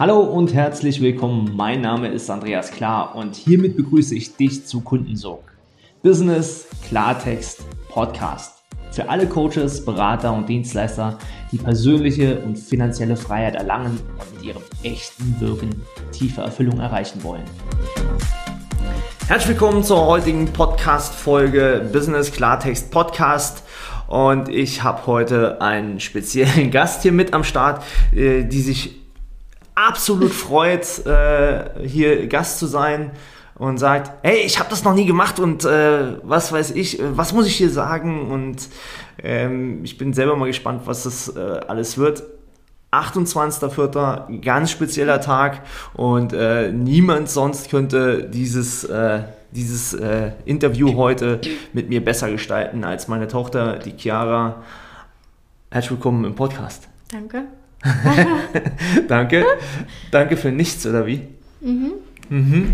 Hallo und herzlich willkommen. Mein Name ist Andreas Klar und hiermit begrüße ich dich zu Kundensog. Business Klartext Podcast. Für alle Coaches, Berater und Dienstleister, die persönliche und finanzielle Freiheit erlangen und mit ihrem echten Wirken tiefe Erfüllung erreichen wollen. Herzlich willkommen zur heutigen Podcast-Folge Business Klartext Podcast. Und ich habe heute einen speziellen Gast hier mit am Start, äh, die sich absolut freut, äh, hier Gast zu sein und sagt, hey, ich habe das noch nie gemacht und äh, was weiß ich, was muss ich hier sagen und ähm, ich bin selber mal gespannt, was das äh, alles wird. 28.04. ganz spezieller Tag und äh, niemand sonst könnte dieses, äh, dieses äh, Interview heute mit mir besser gestalten als meine Tochter, die Chiara. Herzlich willkommen im Podcast. Danke. Danke. Danke für nichts, oder wie? Mhm. Mhm.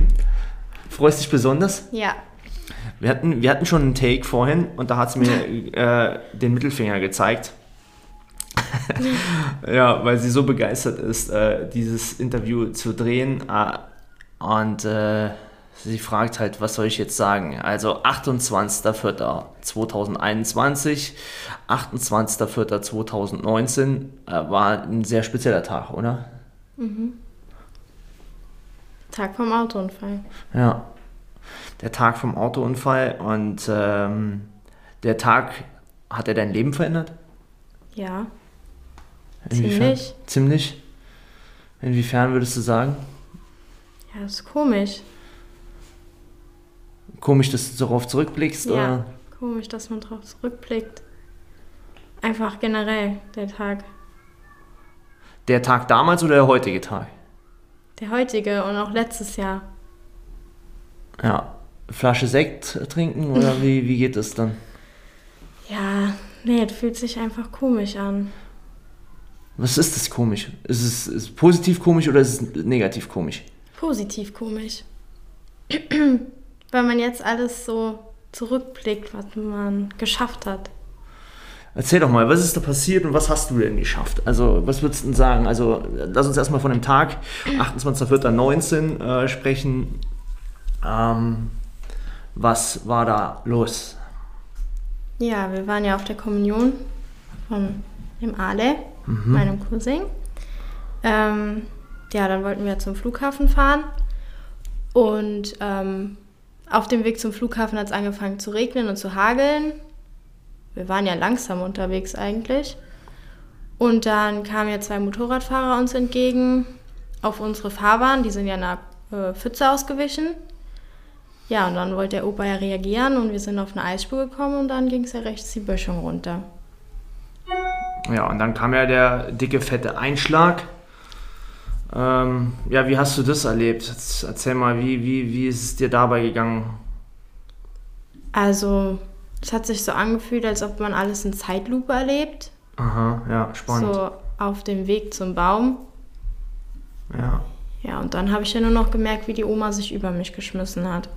Freust dich besonders? Ja. Wir hatten, wir hatten schon einen Take vorhin und da hat sie mir äh, den Mittelfinger gezeigt. ja, weil sie so begeistert ist, äh, dieses Interview zu drehen. Äh, und äh, sie fragt halt, was soll ich jetzt sagen? Also 28.04.2021, 28.04.2019 äh, war ein sehr spezieller Tag, oder? Mhm. Tag vom Autounfall. Ja, der Tag vom Autounfall und ähm, der Tag, hat er dein Leben verändert? Ja. Inwiefern? Ziemlich. Ziemlich? Inwiefern würdest du sagen? Ja, das ist komisch. Komisch, dass du darauf zurückblickst? Ja, oder? komisch, dass man darauf zurückblickt. Einfach generell, der Tag. Der Tag damals oder der heutige Tag? Der heutige und auch letztes Jahr. Ja. Flasche Sekt trinken oder wie, wie geht das dann? Ja, nee, es fühlt sich einfach komisch an. Was ist das komisch? Ist es, ist es positiv komisch oder ist es negativ komisch? Positiv komisch. Weil man jetzt alles so zurückblickt, was man geschafft hat. Erzähl doch mal, was ist da passiert und was hast du denn geschafft? Also, was würdest du denn sagen? Also, lass uns erstmal von dem Tag 28.04.19 äh, sprechen. Ähm, was war da los? Ja, wir waren ja auf der Kommunion von dem Ale, mhm. meinem Cousin. Ähm, ja, dann wollten wir zum Flughafen fahren und ähm, auf dem Weg zum Flughafen hat es angefangen zu regnen und zu hageln wir waren ja langsam unterwegs eigentlich. Und dann kamen ja zwei Motorradfahrer uns entgegen auf unsere Fahrbahn. Die sind ja nach äh, Pfütze ausgewichen. Ja, und dann wollte der Opa ja reagieren und wir sind auf eine Eisspur gekommen und dann ging es ja rechts die Böschung runter. Ja, und dann kam ja der dicke, fette Einschlag. Ähm, ja, wie hast du das erlebt? Erzähl mal, wie, wie, wie ist es dir dabei gegangen? Also, es hat sich so angefühlt, als ob man alles in Zeitlupe erlebt. Aha, ja, spannend. So auf dem Weg zum Baum. Ja. Ja, und dann habe ich ja nur noch gemerkt, wie die Oma sich über mich geschmissen hat.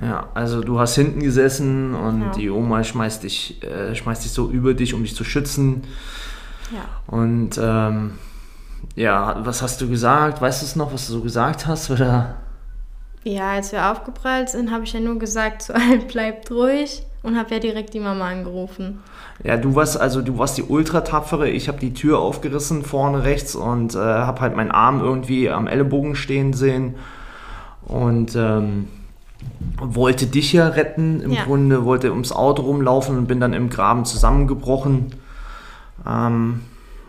Ja, also du hast hinten gesessen und ja. die Oma schmeißt dich, äh, schmeißt dich so über dich, um dich zu schützen. Ja. Und ähm, ja, was hast du gesagt? Weißt du es noch, was du so gesagt hast? Oder? Ja, als wir aufgeprallt sind, habe ich ja nur gesagt, so allen bleibt ruhig und habe ja direkt die Mama angerufen. Ja, du warst also du warst die ultra tapfere. Ich habe die Tür aufgerissen vorne rechts und äh, habe halt meinen Arm irgendwie am Ellenbogen stehen sehen und ähm, wollte dich ja retten im ja. Grunde, wollte ums Auto rumlaufen und bin dann im Graben zusammengebrochen. Ähm,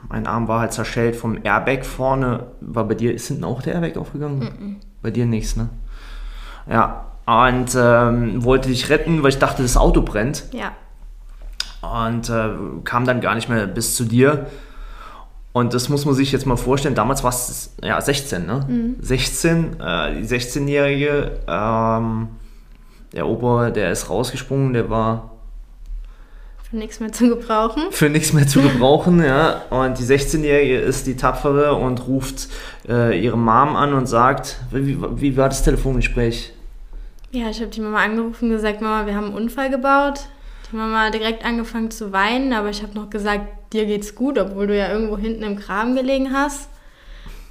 mein Arm war halt zerschellt vom Airbag vorne. War bei dir ist hinten auch der Airbag aufgegangen? Mm -mm. Bei dir nichts, ne? Ja, und ähm, wollte dich retten, weil ich dachte, das Auto brennt. Ja. Und äh, kam dann gar nicht mehr bis zu dir. Und das muss man sich jetzt mal vorstellen. Damals war es ja 16, ne? Mhm. 16, äh, die 16-Jährige, ähm, der Opa, der ist rausgesprungen, der war für nichts mehr zu gebrauchen. Für nichts mehr zu gebrauchen, ja. Und die 16-Jährige ist die Tapfere und ruft äh, ihre Mom an und sagt, wie, wie war das Telefongespräch? Ja, ich habe die Mama angerufen und gesagt, Mama, wir haben einen Unfall gebaut. Die Mama hat direkt angefangen zu weinen, aber ich habe noch gesagt, dir geht's gut, obwohl du ja irgendwo hinten im Graben gelegen hast.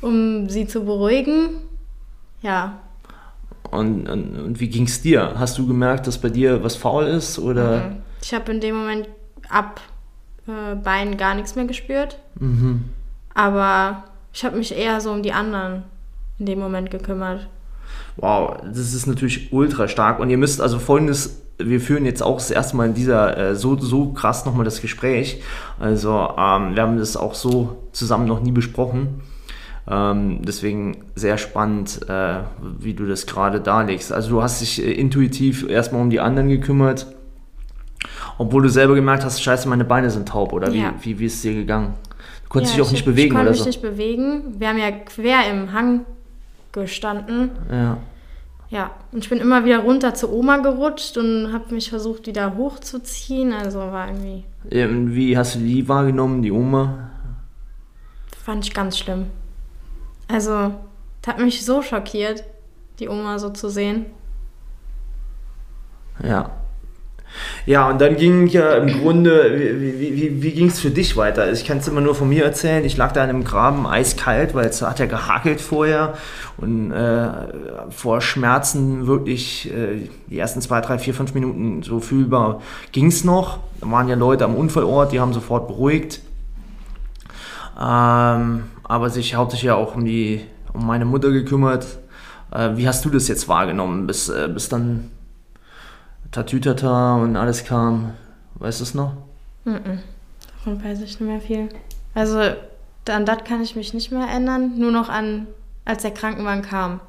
um sie zu beruhigen. Ja. Und, und, und wie ging es dir? Hast du gemerkt, dass bei dir was faul ist? Oder? Mhm. Ich habe in dem Moment ab äh, Beinen gar nichts mehr gespürt. Mhm. Aber ich habe mich eher so um die anderen in dem Moment gekümmert. Wow, das ist natürlich ultra stark. Und ihr müsst also folgendes, wir führen jetzt auch das erste Mal in dieser, äh, so, so krass nochmal das Gespräch. Also ähm, wir haben das auch so zusammen noch nie besprochen. Ähm, deswegen sehr spannend, äh, wie du das gerade darlegst. Also du hast dich äh, intuitiv erstmal um die anderen gekümmert, obwohl du selber gemerkt hast, scheiße, meine Beine sind taub. Oder Ja. wie, wie, wie ist es dir gegangen? Du konntest Ja, dich auch nicht ich, bewegen Ich konnte oder mich so. nicht bewegen. Wir haben ja quer im Hang gestanden. Ja. Ja, und ich bin immer wieder runter zu Oma gerutscht und habe mich versucht, wieder hochzuziehen. Also war irgendwie, Ähm, Wie hast du die wahrgenommen, die Oma? fand ich ganz schlimm. Also, das hat mich so schockiert, die Oma so zu sehen. Ja. Ja, und dann ging ja im Grunde, wie, wie, wie, wie ging es für dich weiter? Also ich kann es immer nur von mir erzählen. Ich lag da in einem Graben eiskalt, weil es hat ja gehakelt vorher und äh, vor Schmerzen wirklich äh, die ersten zwei, drei, vier, fünf Minuten so fühlbar ging es noch. Da waren ja Leute am Unfallort, die haben sofort beruhigt. Ähm, aber sich hauptsächlich ja auch um, die, um meine Mutter gekümmert. Äh, wie hast du das jetzt wahrgenommen, bis, äh, bis dann Tatütata und alles kam. Weißt du es noch? Mhm. Davon weiß ich nicht mehr viel. Also, an das kann ich mich nicht mehr erinnern. Nur noch an, als der Krankenwagen kam.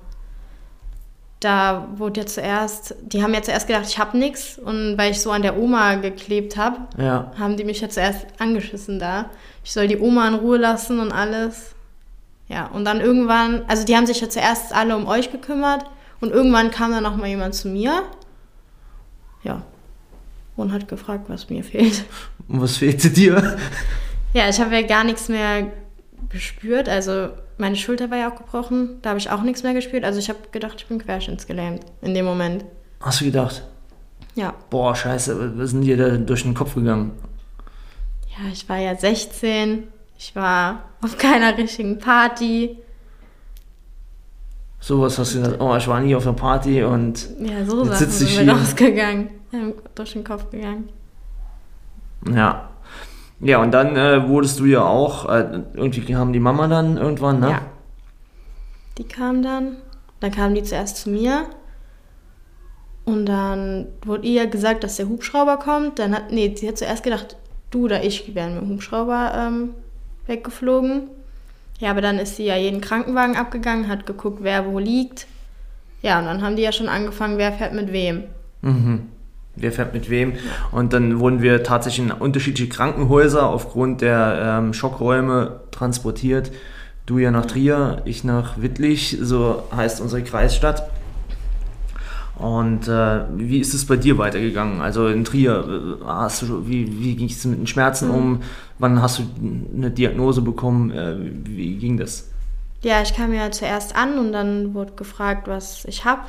Da wurde ja zuerst, die haben ja zuerst gedacht, ich habe nichts. Und weil ich so an der Oma geklebt habe, Ja. haben die mich ja zuerst angeschissen da. Ich soll die Oma in Ruhe lassen und alles. Ja, und dann irgendwann, also die haben sich ja zuerst alle um euch gekümmert. Und irgendwann kam dann noch mal jemand zu mir. Ja. Und hat gefragt, was mir fehlt. Und was fehlte dir? Ja, ich habe ja gar nichts mehr gespürt. Also meine Schulter war ja auch gebrochen. Da habe ich auch nichts mehr gespürt. Also ich habe gedacht, ich bin querschnittsgelähmt in dem Moment. Hast du gedacht, Ja. boah, scheiße, was sind dir da durch den Kopf gegangen? Ja, ich war ja 16. Ich war auf keiner richtigen Party. Sowas hast du gedacht, oh, ich war nie auf einer Party und Ja, so Jetzt sitze ich sind hier. rausgegangen. Durch den Kopf gegangen. ja. Ja, und dann äh, wurdest du ja auch, äh, irgendwie kam die Mama dann irgendwann, ne? Ja. Die kam dann. Dann kam die zuerst zu mir. Und dann wurde ihr gesagt, dass der Hubschrauber kommt. Dann hat, nee, sie hat zuerst gedacht, du oder ich wären mit dem Hubschrauber ähm, weggeflogen. Ja, aber dann ist sie ja jeden Krankenwagen abgegangen, hat geguckt, wer wo liegt. Ja, und dann haben die ja schon angefangen, wer fährt mit wem. Mhm. Wer fährt mit wem? Und dann wurden wir tatsächlich in unterschiedliche Krankenhäuser aufgrund der ähm, Schockräume transportiert. Du ja nach Trier, ich nach Wittlich, so heißt unsere Kreisstadt. Und äh, wie ist es bei dir weitergegangen? Also in Trier, äh, hast du, wie, wie ging es mit den Schmerzen um? Wann hast du eine Diagnose bekommen? Äh, wie ging das? Ja, ich kam ja zuerst an und dann wurde gefragt, was ich habe.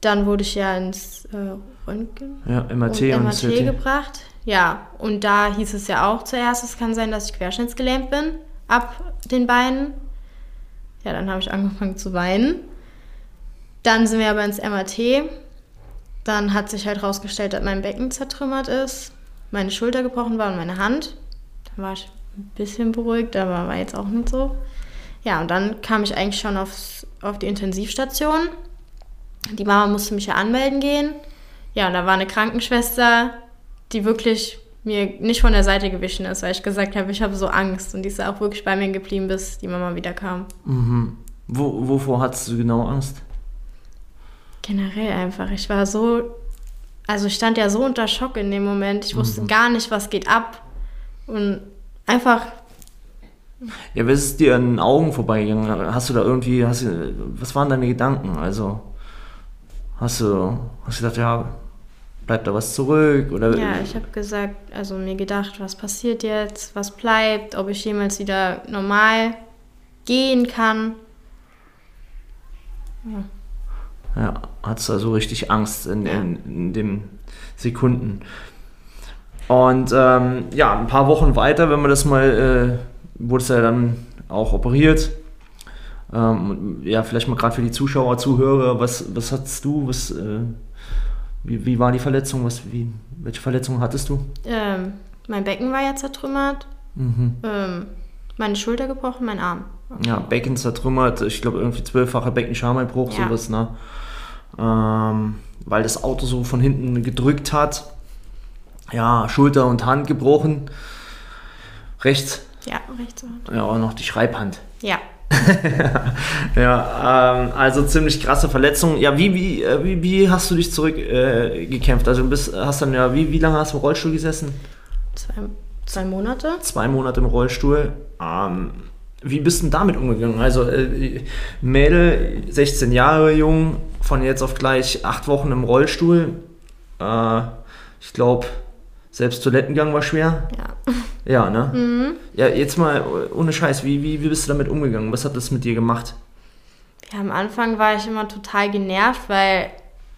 Dann wurde ich ja ins äh, Röntgen Ja, MRT und und, MRT CT. gebracht. Ja, und da hieß es ja auch zuerst, es kann sein, dass ich querschnittsgelähmt bin, ab den Beinen. Ja, dann habe ich angefangen zu weinen. Dann sind wir aber ins MRT. Dann hat sich halt rausgestellt, dass mein Becken zertrümmert ist, meine Schulter gebrochen war und meine Hand. Dann war ich ein bisschen beruhigt, aber war jetzt auch nicht so. Ja, und dann kam ich eigentlich schon aufs, auf die Intensivstation. Die Mama musste mich ja anmelden gehen. Ja, und da war eine Krankenschwester, die wirklich mir nicht von der Seite gewichen ist, weil ich gesagt habe, ich habe so Angst. Und die ist auch wirklich bei mir geblieben, bis die Mama wieder kam. Mhm. Wo, wovor hattest du genau Angst? Generell einfach. Ich war so, also ich stand ja so unter Schock in dem Moment. Ich wusste gar nicht, was geht ab. Und einfach, Ja, was ist dir an den Augen vorbeigegangen? Hast du da irgendwie, hast du, was waren deine Gedanken? Also, hast du, hast du gedacht, ja, bleibt da was zurück? Oder, ja, ich habe gesagt, also mir gedacht, was passiert jetzt, was bleibt, ob ich jemals wieder normal gehen kann. ja, hattest du also richtig Angst in, in, in den Sekunden. Und ähm, ja, ein paar Wochen weiter, wenn man das mal, äh, wurde es ja dann auch operiert. Ähm, ja, vielleicht mal gerade für die Zuschauer, Zuhörer, was, was hattest du? Was, äh, wie, wie war die Verletzung? Was, wie, welche Verletzung hattest du? Ähm, mein Becken war ja zertrümmert. Mhm. Ähm, meine Schulter gebrochen, mein Arm. Ja, Becken zertrümmert, ich glaube irgendwie zwölffacher Beckenschameinbruch, Ja. sowas, ne? Ähm, weil das Auto so von hinten gedrückt hat. Ja, Schulter und Hand gebrochen. Rechts, Ja, rechts. ja, auch noch die Schreibhand. Ja. Ja, ähm, also ziemlich krasse Verletzung. Ja, wie, wie, äh, wie, wie hast du dich zurückgekämpft? Äh, also du bist, hast dann ja, wie, wie lange hast du im Rollstuhl gesessen? Zwei, zwei Monate. Zwei Monate im Rollstuhl. Ähm, wie bist du denn damit umgegangen? Also äh, Mädel, 16 Jahre jung, von jetzt auf gleich acht Wochen im Rollstuhl. Äh, ich glaube, selbst Toilettengang war schwer. Ja. Ja, ne? Mhm. Ja, jetzt mal ohne Scheiß, wie, wie, wie bist du damit umgegangen? Was hat das mit dir gemacht? Ja, am Anfang war ich immer total genervt, weil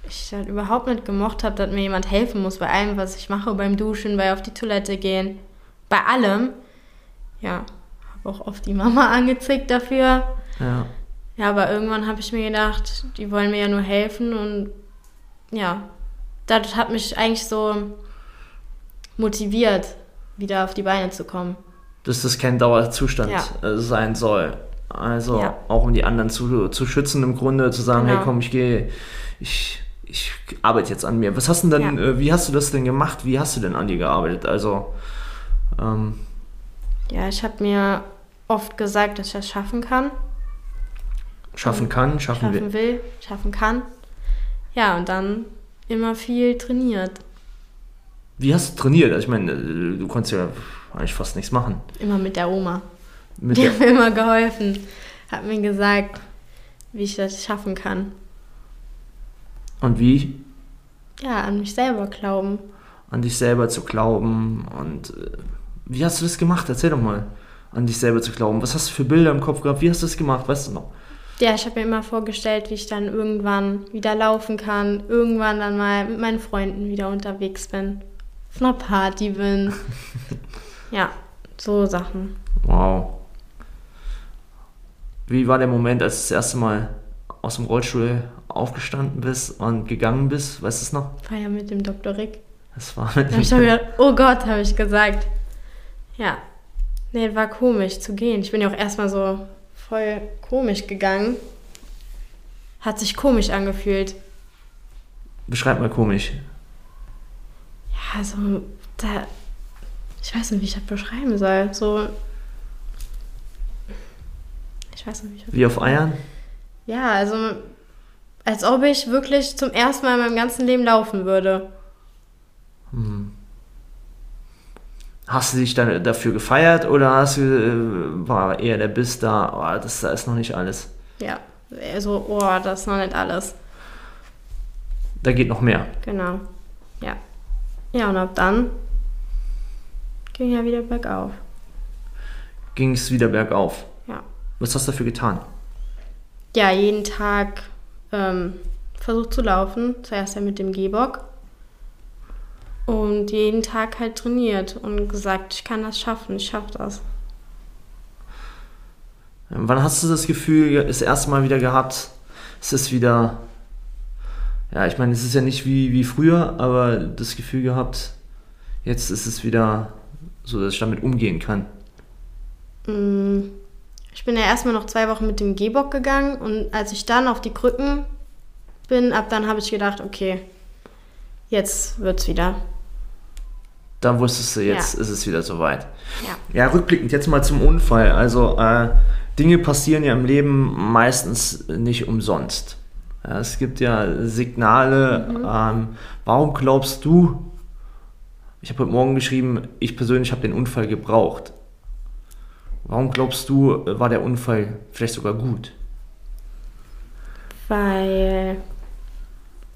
ich halt überhaupt nicht gemocht habe, dass mir jemand helfen muss bei allem, was ich mache, beim Duschen, bei auf die Toilette gehen, bei allem. Ja, habe auch oft die Mama angezickt dafür. Ja. Ja, aber irgendwann habe ich mir gedacht, die wollen mir ja nur helfen und ja, das hat mich eigentlich so motiviert, wieder auf die Beine zu kommen. dass das kein Dauerzustand Ja. sein soll. Also Ja. auch um die anderen zu, zu schützen im Grunde, zu sagen, Genau. hey komm, ich gehe, ich, ich arbeite jetzt an mir. Was hast du denn, Ja. äh, wie hast du das denn gemacht? Wie hast du denn an dir gearbeitet? Also, ähm, Ja, ich habe mir oft gesagt, dass ich das schaffen kann, schaffen kann, schaffen, schaffen will. will, schaffen kann. Ja, und dann immer viel trainiert. Wie hast du trainiert? Also ich meine, du konntest ja eigentlich fast nichts machen. Immer mit der Oma. Mit Die der, hat mir immer geholfen. Hat mir gesagt, wie ich das schaffen kann. und wie? Ja, an mich selber glauben. An dich selber zu glauben. Und äh, wie hast du das gemacht? Erzähl doch mal. An dich selber zu glauben. Was hast du für Bilder im Kopf gehabt? Wie hast du das gemacht? Weißt du noch? Ja, ich habe mir immer vorgestellt, wie ich dann irgendwann wieder laufen kann, irgendwann dann mal mit meinen Freunden wieder unterwegs bin, auf einer Party bin. ja, so Sachen. Wow. Wie war der Moment, als du das erste Mal aus dem Rollstuhl aufgestanden bist und gegangen bist? Weißt du es noch? War ja mit dem Dr. Rick. Das war mit Da habe ich dann gedacht, oh Gott, habe ich gesagt. Ja, nee, war komisch zu gehen. Ich bin ja auch erstmal so voll komisch gegangen. Hat sich komisch angefühlt. Beschreib mal komisch. Ja, also, da. Ich weiß nicht, wie ich das beschreiben soll. So. Ich weiß nicht, wie ich das Wie auf Eiern? Ja, also. Als ob ich wirklich zum ersten Mal in meinem ganzen Leben laufen würde. Hm. Hast du dich dann dafür gefeiert oder hast du, äh, war eher der Biss da, oh, das da ist noch nicht alles. Ja. Also, oh, das ist noch nicht alles. Da geht noch mehr. Genau. Ja. Ja, und ab dann ging ja wieder bergauf. Ging es wieder bergauf. Ja. Was hast du dafür getan? Ja, jeden Tag ähm, versucht zu laufen. Zuerst ja mit dem Gehbock. Und jeden Tag halt trainiert und gesagt, ich kann das schaffen, ich schaffe das. Wann hast du das Gefühl das erste Mal wieder gehabt? Es ist wieder, ja, ich meine, es ist ja nicht wie, wie früher, aber das Gefühl gehabt, jetzt ist es wieder so, dass ich damit umgehen kann. Mm, Ich bin ja erstmal noch zwei Wochen mit dem Gehbock gegangen und als ich dann auf die Krücken bin, ab dann habe ich gedacht, okay, jetzt wird's wieder. Da wusstest du, jetzt Ja. ist es wieder soweit. Ja. Ja, rückblickend jetzt mal zum Unfall. Also äh, Dinge passieren ja im Leben meistens nicht umsonst. Ja, es gibt ja Signale. Ähm, warum glaubst du, ich habe heute Morgen geschrieben, ich persönlich habe den Unfall gebraucht. Warum glaubst du, war der Unfall vielleicht sogar gut? Weil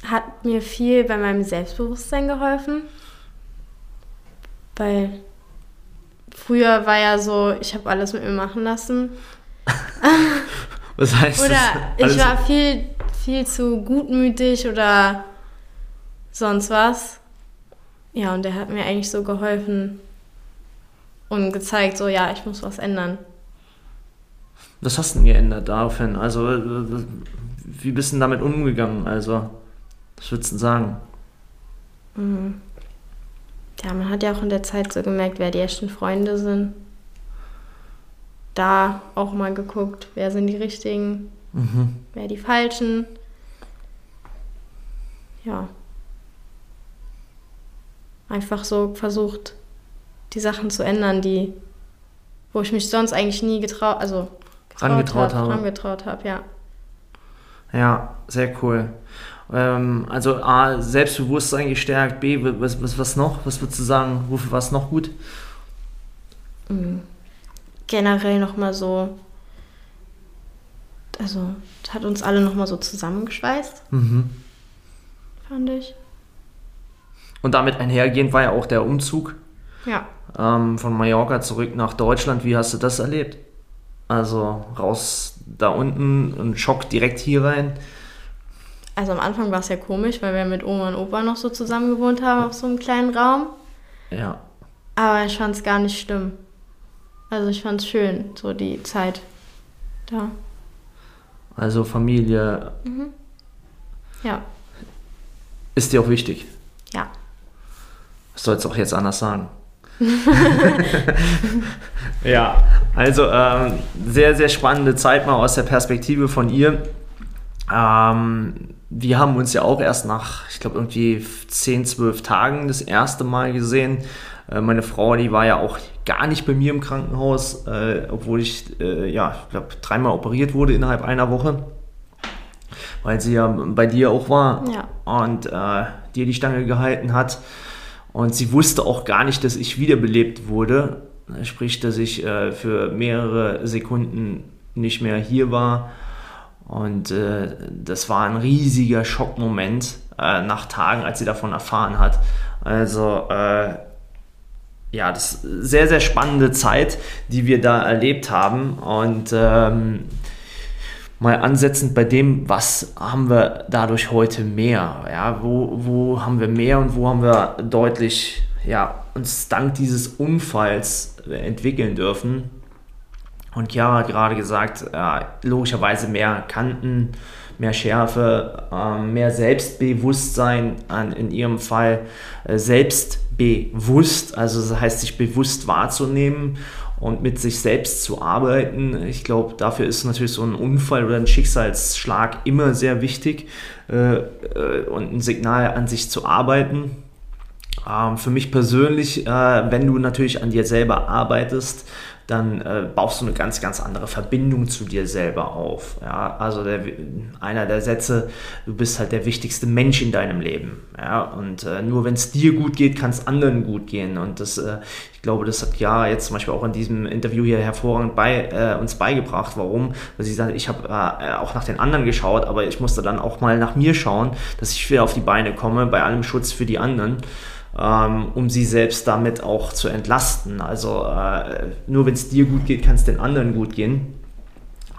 hat mir viel bei meinem Selbstbewusstsein geholfen. Weil früher war ja so, ich habe alles mit mir machen lassen. Was heißt Oder das? ich war viel, viel zu gutmütig oder sonst was. Ja, und der hat mir eigentlich so geholfen und gezeigt, so ja, ich muss was ändern. Was hast du denn geändert daraufhin? Also, wie bist du damit umgegangen? Also, was würdest du sagen? Mhm. Ja, man hat ja auch in der Zeit so gemerkt, wer die echten Freunde sind. Da auch mal geguckt, wer sind die richtigen, mhm. wer die falschen. Ja. Einfach so versucht, die Sachen zu ändern, die, wo ich mich sonst eigentlich nie getraut, also getraut angetraut habe, angetraut habe, ja. Ja, sehr cool. Ähm, also A, Selbstbewusstsein gestärkt, B, was, was, was noch? Was würdest du sagen, wofür war es noch gut? Mhm. Generell nochmal so, also hat uns alle nochmal so zusammengeschweißt, mhm. fand ich. Und damit einhergehend war ja auch der Umzug ja. ähm, von Mallorca zurück nach Deutschland. Wie hast du das erlebt? Also raus da unten und Schock direkt hier rein. Also am Anfang war es ja komisch, weil wir mit Oma und Opa noch so zusammen gewohnt haben auf so einem kleinen Raum. Ja. Aber ich fand es gar nicht schlimm. Also ich fand es schön, so die Zeit da. Also Familie. Mhm. Ja. Ist dir auch wichtig? Ja. Was sollst du auch jetzt anders sagen? ja, also ähm, sehr, sehr spannende Zeit mal aus der Perspektive von ihr. Ähm, wir haben uns ja auch erst nach, ich glaube, irgendwie 10, 12 Tagen das erste Mal gesehen. Äh, meine Frau, die war ja auch gar nicht bei mir im Krankenhaus, äh, obwohl ich, äh, ja, ich glaube, dreimal operiert wurde innerhalb einer Woche, weil sie ja bei dir auch war ja. und dir die Stange gehalten hat. Und sie wusste auch gar nicht, dass ich wiederbelebt wurde, sprich, dass ich für mehrere Sekunden nicht mehr hier war und äh, das war ein riesiger Schockmoment äh, nach Tagen, als sie davon erfahren hat. Also äh, ja, das ist eine sehr, sehr spannende Zeit, die wir da erlebt haben. Und ähm, mal ansetzend bei dem, was haben wir dadurch heute mehr? Ja, wo, wo haben wir mehr und wo haben wir deutlich ja, uns dank dieses Unfalls entwickeln dürfen? Und Chiara hat gerade gesagt, äh, logischerweise mehr Kanten, mehr Schärfe, äh, mehr Selbstbewusstsein, an, in ihrem Fall äh, selbstbewusst, also das heißt, sich bewusst wahrzunehmen und mit sich selbst zu arbeiten. Ich glaube, dafür ist natürlich so ein Unfall oder ein Schicksalsschlag immer sehr wichtig äh, äh, und ein Signal an sich zu arbeiten. Ähm, für mich persönlich, äh, wenn du natürlich an dir selber arbeitest, dann äh, baust du eine ganz, ganz andere Verbindung zu dir selber auf. Ja? Also der, einer der Sätze, du bist halt der wichtigste Mensch in deinem Leben. Ja? Und äh, nur wenn es dir gut geht, kann es anderen gut gehen. Und das, äh, ich glaube, das hat ja jetzt zum Beispiel auch in diesem Interview hier hervorragend bei, äh, uns beigebracht. Warum? Weil sie sagt, ich habe äh, auch nach den anderen geschaut, aber ich musste dann auch mal nach mir schauen, dass ich wieder auf die Beine komme, bei allem Schutz für die anderen ähm, um sie selbst damit auch zu entlasten. Also äh, nur wenn es dir gut geht, kann es den anderen gut gehen.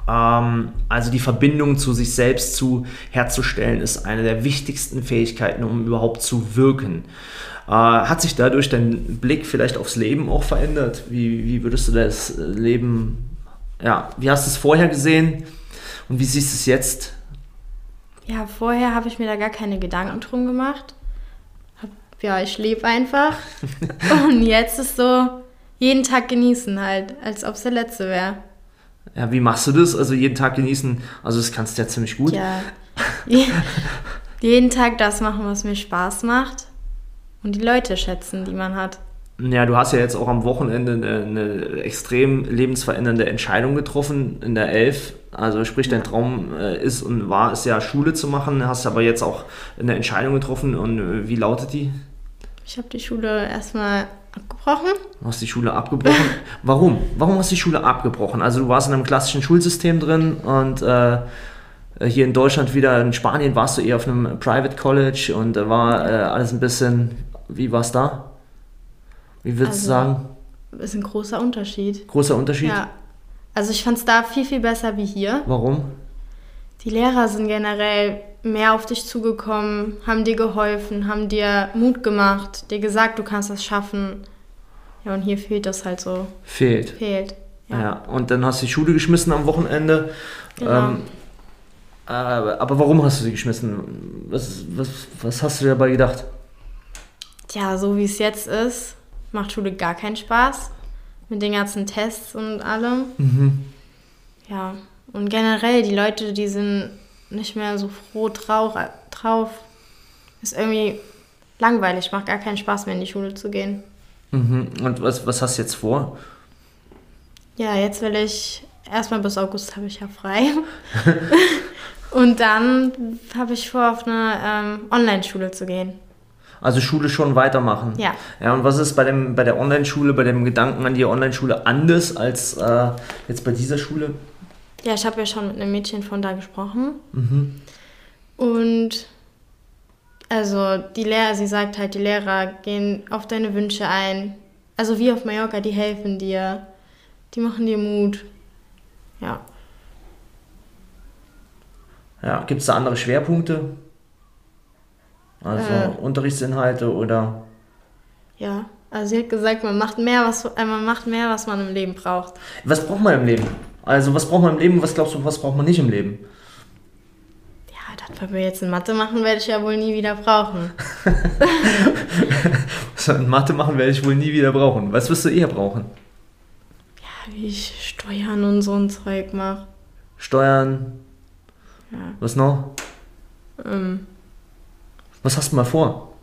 Ähm, also die Verbindung zu sich selbst zu herzustellen, ist eine der wichtigsten Fähigkeiten, um überhaupt zu wirken. Äh, hat sich dadurch dein Blick vielleicht aufs Leben auch verändert? Wie, wie würdest du das Leben, ja, wie hast du es vorher gesehen und wie siehst du es jetzt? Ja, vorher habe ich mir da gar keine Gedanken drum gemacht ja, ich lebe einfach. und jetzt ist so, jeden Tag genießen halt, als ob es der letzte wäre. Ja, wie machst du das? Also jeden Tag genießen, also das kannst du ja ziemlich gut. Ja. jeden Tag das machen, was mir Spaß macht und die Leute schätzen, die man hat. Ja, du hast ja jetzt auch am Wochenende eine, eine extrem lebensverändernde Entscheidung getroffen in der Elf. Also sprich, dein Traum äh, ist und war es ja Schule zu machen, hast aber jetzt auch eine Entscheidung getroffen und äh, wie lautet die? Ich habe die Schule erstmal abgebrochen. Du hast die Schule abgebrochen. Warum? Warum hast du die Schule abgebrochen? Also du warst in einem klassischen Schulsystem drin und äh, hier in Deutschland wieder, in Spanien warst du eher auf einem Private College und da war äh, alles ein bisschen, wie war es da? Wie würdest also, du sagen? Ist ein großer Unterschied. Großer Unterschied? Ja. Also ich fand es da viel, viel besser wie hier. Warum? Die Lehrer sind generell mehr auf dich zugekommen, haben dir geholfen, haben dir Mut gemacht, dir gesagt, du kannst das schaffen. Ja, und hier fehlt das halt so. Fehlt. Fehlt. Ja. ja. Und dann hast du die Schule geschmissen am Wochenende. Genau. Ähm, äh, aber warum hast du sie geschmissen? Was, was, was hast du dir dabei gedacht? Tja, so wie es jetzt ist, macht Schule gar keinen Spaß. Mit den ganzen Tests und allem. Mhm. Ja, und generell, die Leute, die sind nicht mehr so froh drauf. drauf. Ist irgendwie langweilig, macht gar keinen Spaß mehr in die Schule zu gehen. Mhm. Und was, was hast du jetzt vor? Ja, jetzt will ich, erstmal bis August habe ich ja frei. und dann habe ich vor, auf eine ähm, Online-Schule zu gehen. Also Schule schon weitermachen. Ja. Ja, und was ist bei, dem, bei der Online-Schule, bei dem Gedanken an die Online-Schule anders als äh, jetzt bei dieser Schule? Ja, ich habe ja schon mit einem Mädchen von da gesprochen. Mhm. Und also die Lehrer, sie sagt halt, die Lehrer gehen auf deine Wünsche ein. Also wie auf Mallorca, die helfen dir. Die machen dir Mut. Ja. Ja, gibt es da andere Schwerpunkte? Also äh, Unterrichtsinhalte oder? Ja, also sie hat gesagt, man macht mehr, was äh, man macht mehr, was man im Leben braucht. Was braucht man im Leben? Also was braucht man im Leben? Was glaubst du, was braucht man nicht im Leben? Ja, das, wenn wir jetzt in Mathe machen, werde ich ja wohl nie wieder brauchen. in Mathe machen werde ich wohl nie wieder brauchen. Was wirst du eher brauchen? wie ich Steuern und so ein Zeug mache. Steuern? Ja. Was noch? Ähm, Was hast du mal vor?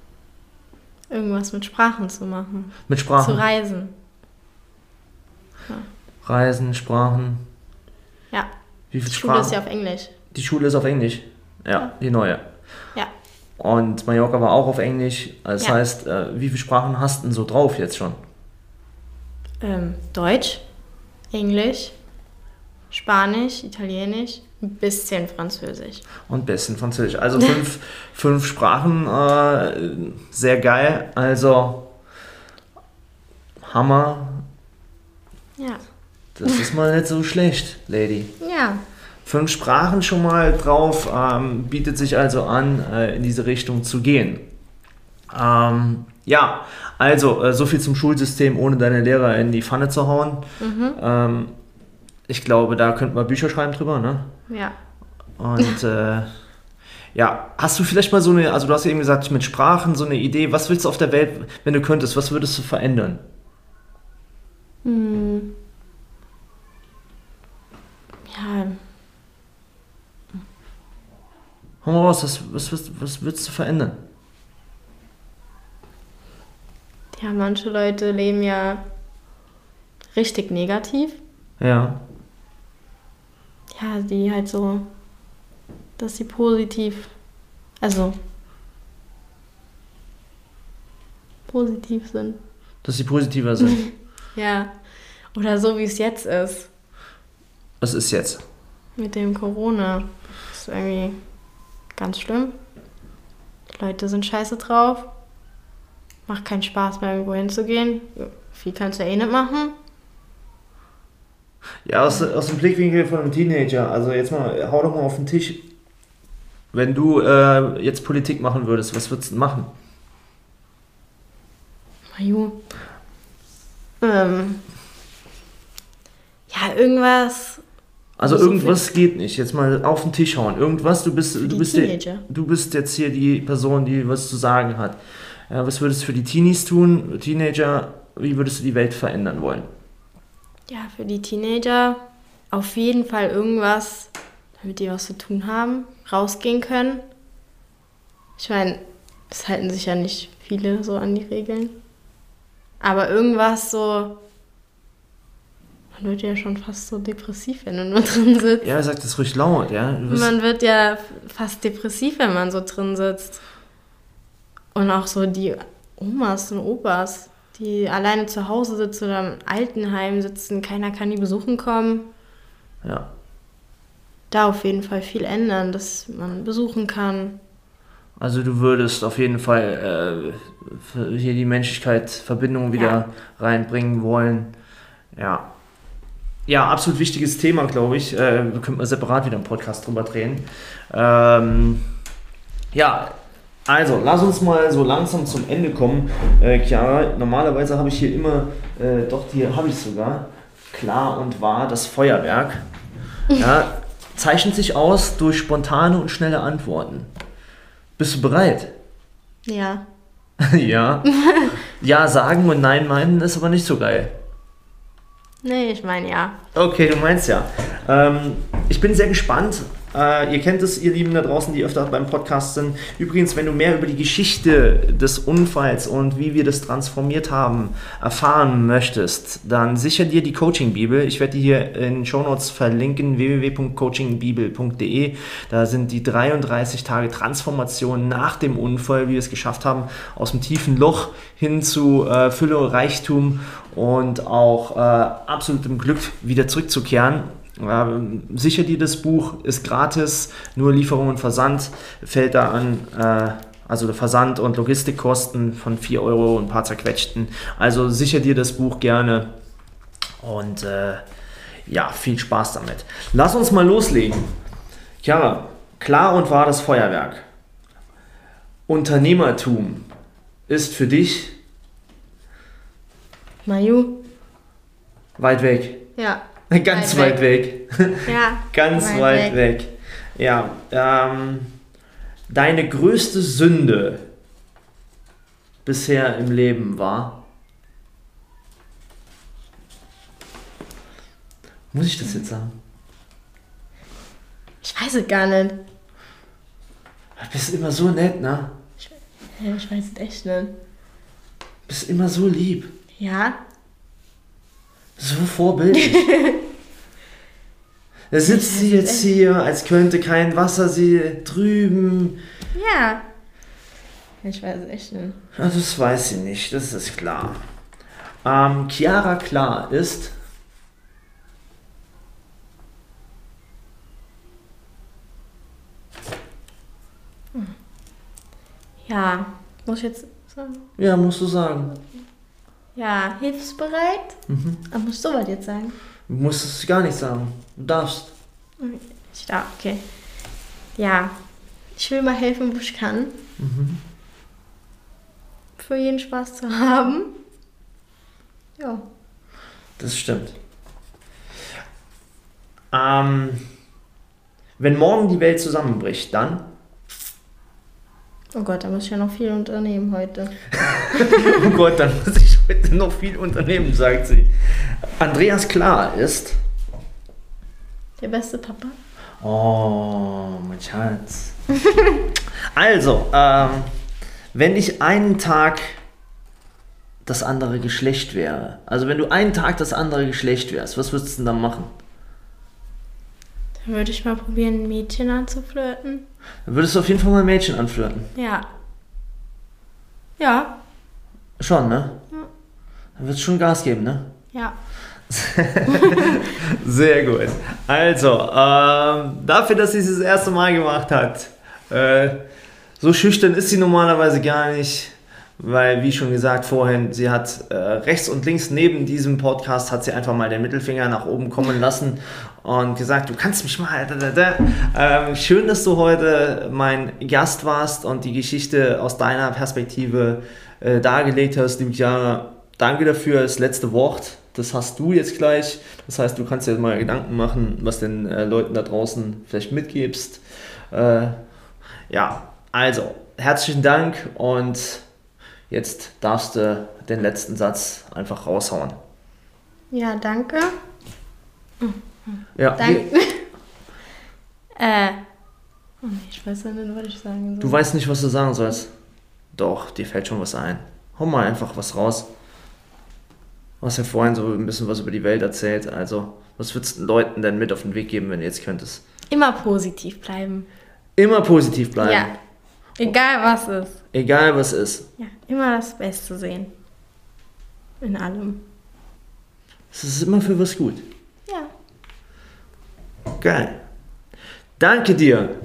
Irgendwas mit Sprachen zu machen. Mit Sprachen? Zu reisen. Ja. Reisen, Sprachen. Ja. Wie viel die Schule ist ja auf Englisch. Die Schule ist auf Englisch. Ja, ja. die neue. Ja. Und Mallorca war auch auf Englisch. Das ja. heißt, äh, wie viele Sprachen hast du denn so drauf jetzt schon? Ähm, Deutsch. Englisch, Spanisch, Italienisch, ein bisschen Französisch. Und ein bisschen Französisch. Also fünf, fünf Sprachen, äh, sehr geil. Also Hammer. Ja. Das ist mal nicht so schlecht, Lady. Ja. Fünf Sprachen schon mal drauf, ähm, bietet sich also an, äh, in diese Richtung zu gehen. Ähm, ja, also äh, so viel zum Schulsystem, ohne deine Lehrer in die Pfanne zu hauen. Mhm. Ähm, ich glaube, da könnten wir Bücher schreiben drüber, ne? Ja. Und äh, ja, hast du vielleicht mal so eine, also du hast ja eben gesagt, mit Sprachen so eine Idee, was willst du auf der Welt, wenn du könntest, was würdest du verändern? Hm. Ja. Hau mal raus, was, was, was, was würdest du verändern? Ja, manche Leute leben ja richtig negativ. Ja. Ja, die halt so, dass sie positiv, also positiv sind. Dass sie positiver sind. ja. Oder so wie es jetzt ist. Was ist jetzt? Mit dem Corona. Das ist irgendwie ganz schlimm. Die Leute sind scheiße drauf macht keinen Spaß mehr, irgendwo hinzugehen. Viel kannst du ja eh nicht machen. Ja, aus, aus dem Blickwinkel von einem Teenager. Also jetzt mal, hau doch mal auf den Tisch. Wenn du äh, jetzt Politik machen würdest, was würdest du machen? Maju. Ähm. Ja, irgendwas. Also so irgendwas geht nicht. Jetzt mal auf den Tisch hauen. Irgendwas, du bist, du bist, der, du bist jetzt hier die Person, die was zu sagen hat. Ja, was würdest du für die Teenies tun, Teenager? Wie würdest du die Welt verändern wollen? Ja, für die Teenager auf jeden Fall irgendwas, damit die was zu tun haben, rausgehen können. Ich meine, es halten sich ja nicht viele so an die Regeln. Aber irgendwas so. Man wird ja schon fast so depressiv, wenn du nur drin sitzt. Ja, sag das ruhig laut, ja. Man wird ja fast depressiv, wenn man so drin sitzt. Und auch so die Omas und Opas, die alleine zu Hause sitzen oder im Altenheim sitzen, keiner kann die besuchen kommen. Ja. Da auf jeden Fall viel ändern, dass man besuchen kann. Also du würdest auf jeden Fall äh, hier die Menschlichkeit, Verbindung wieder ja. reinbringen wollen. Ja. Ja, absolut wichtiges Thema, glaube ich. Äh, wir könnten mal separat wieder einen Podcast drüber drehen. Ähm, ja, also, lass uns mal so langsam zum Ende kommen. Äh, Chiara, normalerweise habe ich hier immer, äh, doch, hier habe ich sogar, klar und wahr das Feuerwerk. Ja, zeichnet sich aus durch spontane und schnelle Antworten. Bist du bereit? Ja. ja. Ja sagen und Nein meinen ist aber nicht so geil. Nee, ich meine ja. Okay, du meinst ja. Ähm, ich bin sehr gespannt. Äh, ihr kennt es, ihr Lieben da draußen, die öfter beim Podcast sind. Übrigens, wenn du mehr über die Geschichte des Unfalls und wie wir das transformiert haben erfahren möchtest, dann sicher dir die Coaching-Bibel. Ich werde die hier in den Shownotes verlinken, www.coachingbibel.de. Da sind die 33 Tage Transformation nach dem Unfall, wie wir es geschafft haben, aus dem tiefen Loch hin zu äh, Fülle, Reichtum und auch äh, absolutem Glück wieder zurückzukehren. Ähm, sicher dir das Buch, ist gratis, nur Lieferung und Versand fällt da an. Äh, also Versand und Logistikkosten von 4 Euro und ein paar zerquetschten. Also sicher dir das Buch gerne und äh, ja, viel Spaß damit. Lass uns mal loslegen. Ja, klar und wahr das Feuerwerk. Unternehmertum ist für dich Mayu? weit weg. Ja. Ganz weit, Weit weg. Ja. Ganz weit, weit weg. Ja. Ähm, deine größte Sünde bisher im Leben war? Muss ich das jetzt sagen? Ich weiß es gar nicht. Du bist immer so nett, ne? Ja, Ich weiß es echt nicht. Du bist immer so lieb. Ja? So vorbildlich. Da sitzt sie jetzt hier, als könnte kein Wasser sie drüben. Ja. Ich weiß es echt nicht. Ja, das weiß sie nicht, das ist klar. Ähm, Chiara Klar ist. Ja. Muss ich jetzt sagen? Ja, musst du sagen. Ja, hilfsbereit? Mhm. Aber musst du was jetzt sagen? Du musst es gar nicht sagen. Du darfst. Ich darf, okay. Ja. Ich will mal helfen, wo ich kann. Für jeden Spaß zu haben. Ja. Das stimmt. Ähm, wenn morgen die Welt zusammenbricht, dann. Oh Gott, da muss ich ja noch viel unternehmen heute. Oh Gott, dann muss ich heute noch viel unternehmen, sagt sie. Andreas Klar ist. Der beste Papa? Oh, mein Schatz. Also, ähm, wenn ich einen Tag das andere Geschlecht wäre, also wenn du einen Tag das andere Geschlecht wärst, was würdest du denn dann machen? Dann würde ich mal probieren, ein Mädchen anzuflirten. Dann würdest du auf jeden Fall mal ein Mädchen anflirten. Ja. Ja. Schon, ne? Dann würdest du schon Gas geben, ne? Ja. Sehr gut. Also, ähm, dafür, dass sie es das erste Mal gemacht hat, äh, so schüchtern ist sie normalerweise gar nicht, weil, wie schon gesagt vorhin, sie hat äh, rechts und links neben diesem Podcast hat sie einfach mal den Mittelfinger nach oben kommen lassen und gesagt, du kannst mich mal. Da, da, da. Ähm, schön, dass du heute mein Gast warst und die Geschichte aus deiner Perspektive äh, dargelegt hast, liebe Chiara. Danke dafür, das letzte Wort. Das hast du jetzt gleich. Das heißt, du kannst dir mal Gedanken machen, was den äh, Leuten da draußen vielleicht mitgibst. Äh, ja, also herzlichen Dank und jetzt darfst du den letzten Satz einfach raushauen. Ja, danke. Ja, Danke. äh. Oh nee, ich weiß nicht, was ich sagen soll. du weißt nicht, was du sagen sollst. Doch, dir fällt schon was ein. Hau mal einfach was raus. Du hast ja vorhin so ein bisschen was über die Welt erzählt. Also, was würdest du den Leuten denn mit auf den Weg geben, wenn du jetzt könntest? Immer positiv bleiben. Immer positiv bleiben. Ja. Egal was ist. Egal was ist. Ja, immer das Beste sehen. In allem. Es ist immer für was gut. Ja. Geil. Danke dir.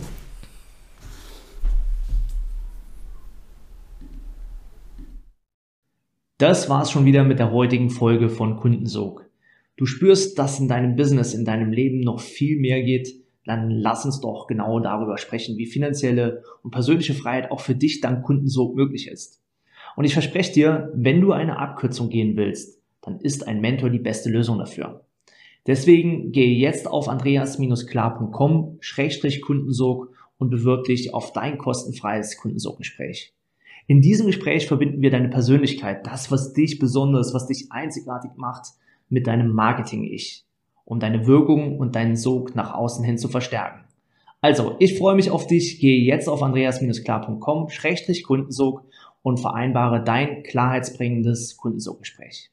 Das war's schon wieder mit der heutigen Folge von Kundensog. Du spürst, dass in deinem Business, in deinem Leben noch viel mehr geht, dann lass uns doch genau darüber sprechen, wie finanzielle und persönliche Freiheit auch für dich dank Kundensog möglich ist. Und ich verspreche dir, wenn du eine Abkürzung gehen willst, dann ist ein Mentor die beste Lösung dafür. Deswegen gehe jetzt auf andreas-klar.com-kundensog und bewirb dich auf dein kostenfreies Kundensoggespräch. In diesem Gespräch verbinden wir deine Persönlichkeit, das, was dich besonders, was dich einzigartig macht, mit deinem Marketing-Ich, um deine Wirkung und deinen Sog nach außen hin zu verstärken. Also, ich freue mich auf dich. Gehe jetzt auf andreas-klar.com-kundensog und vereinbare dein klarheitsbringendes Kundensoggespräch.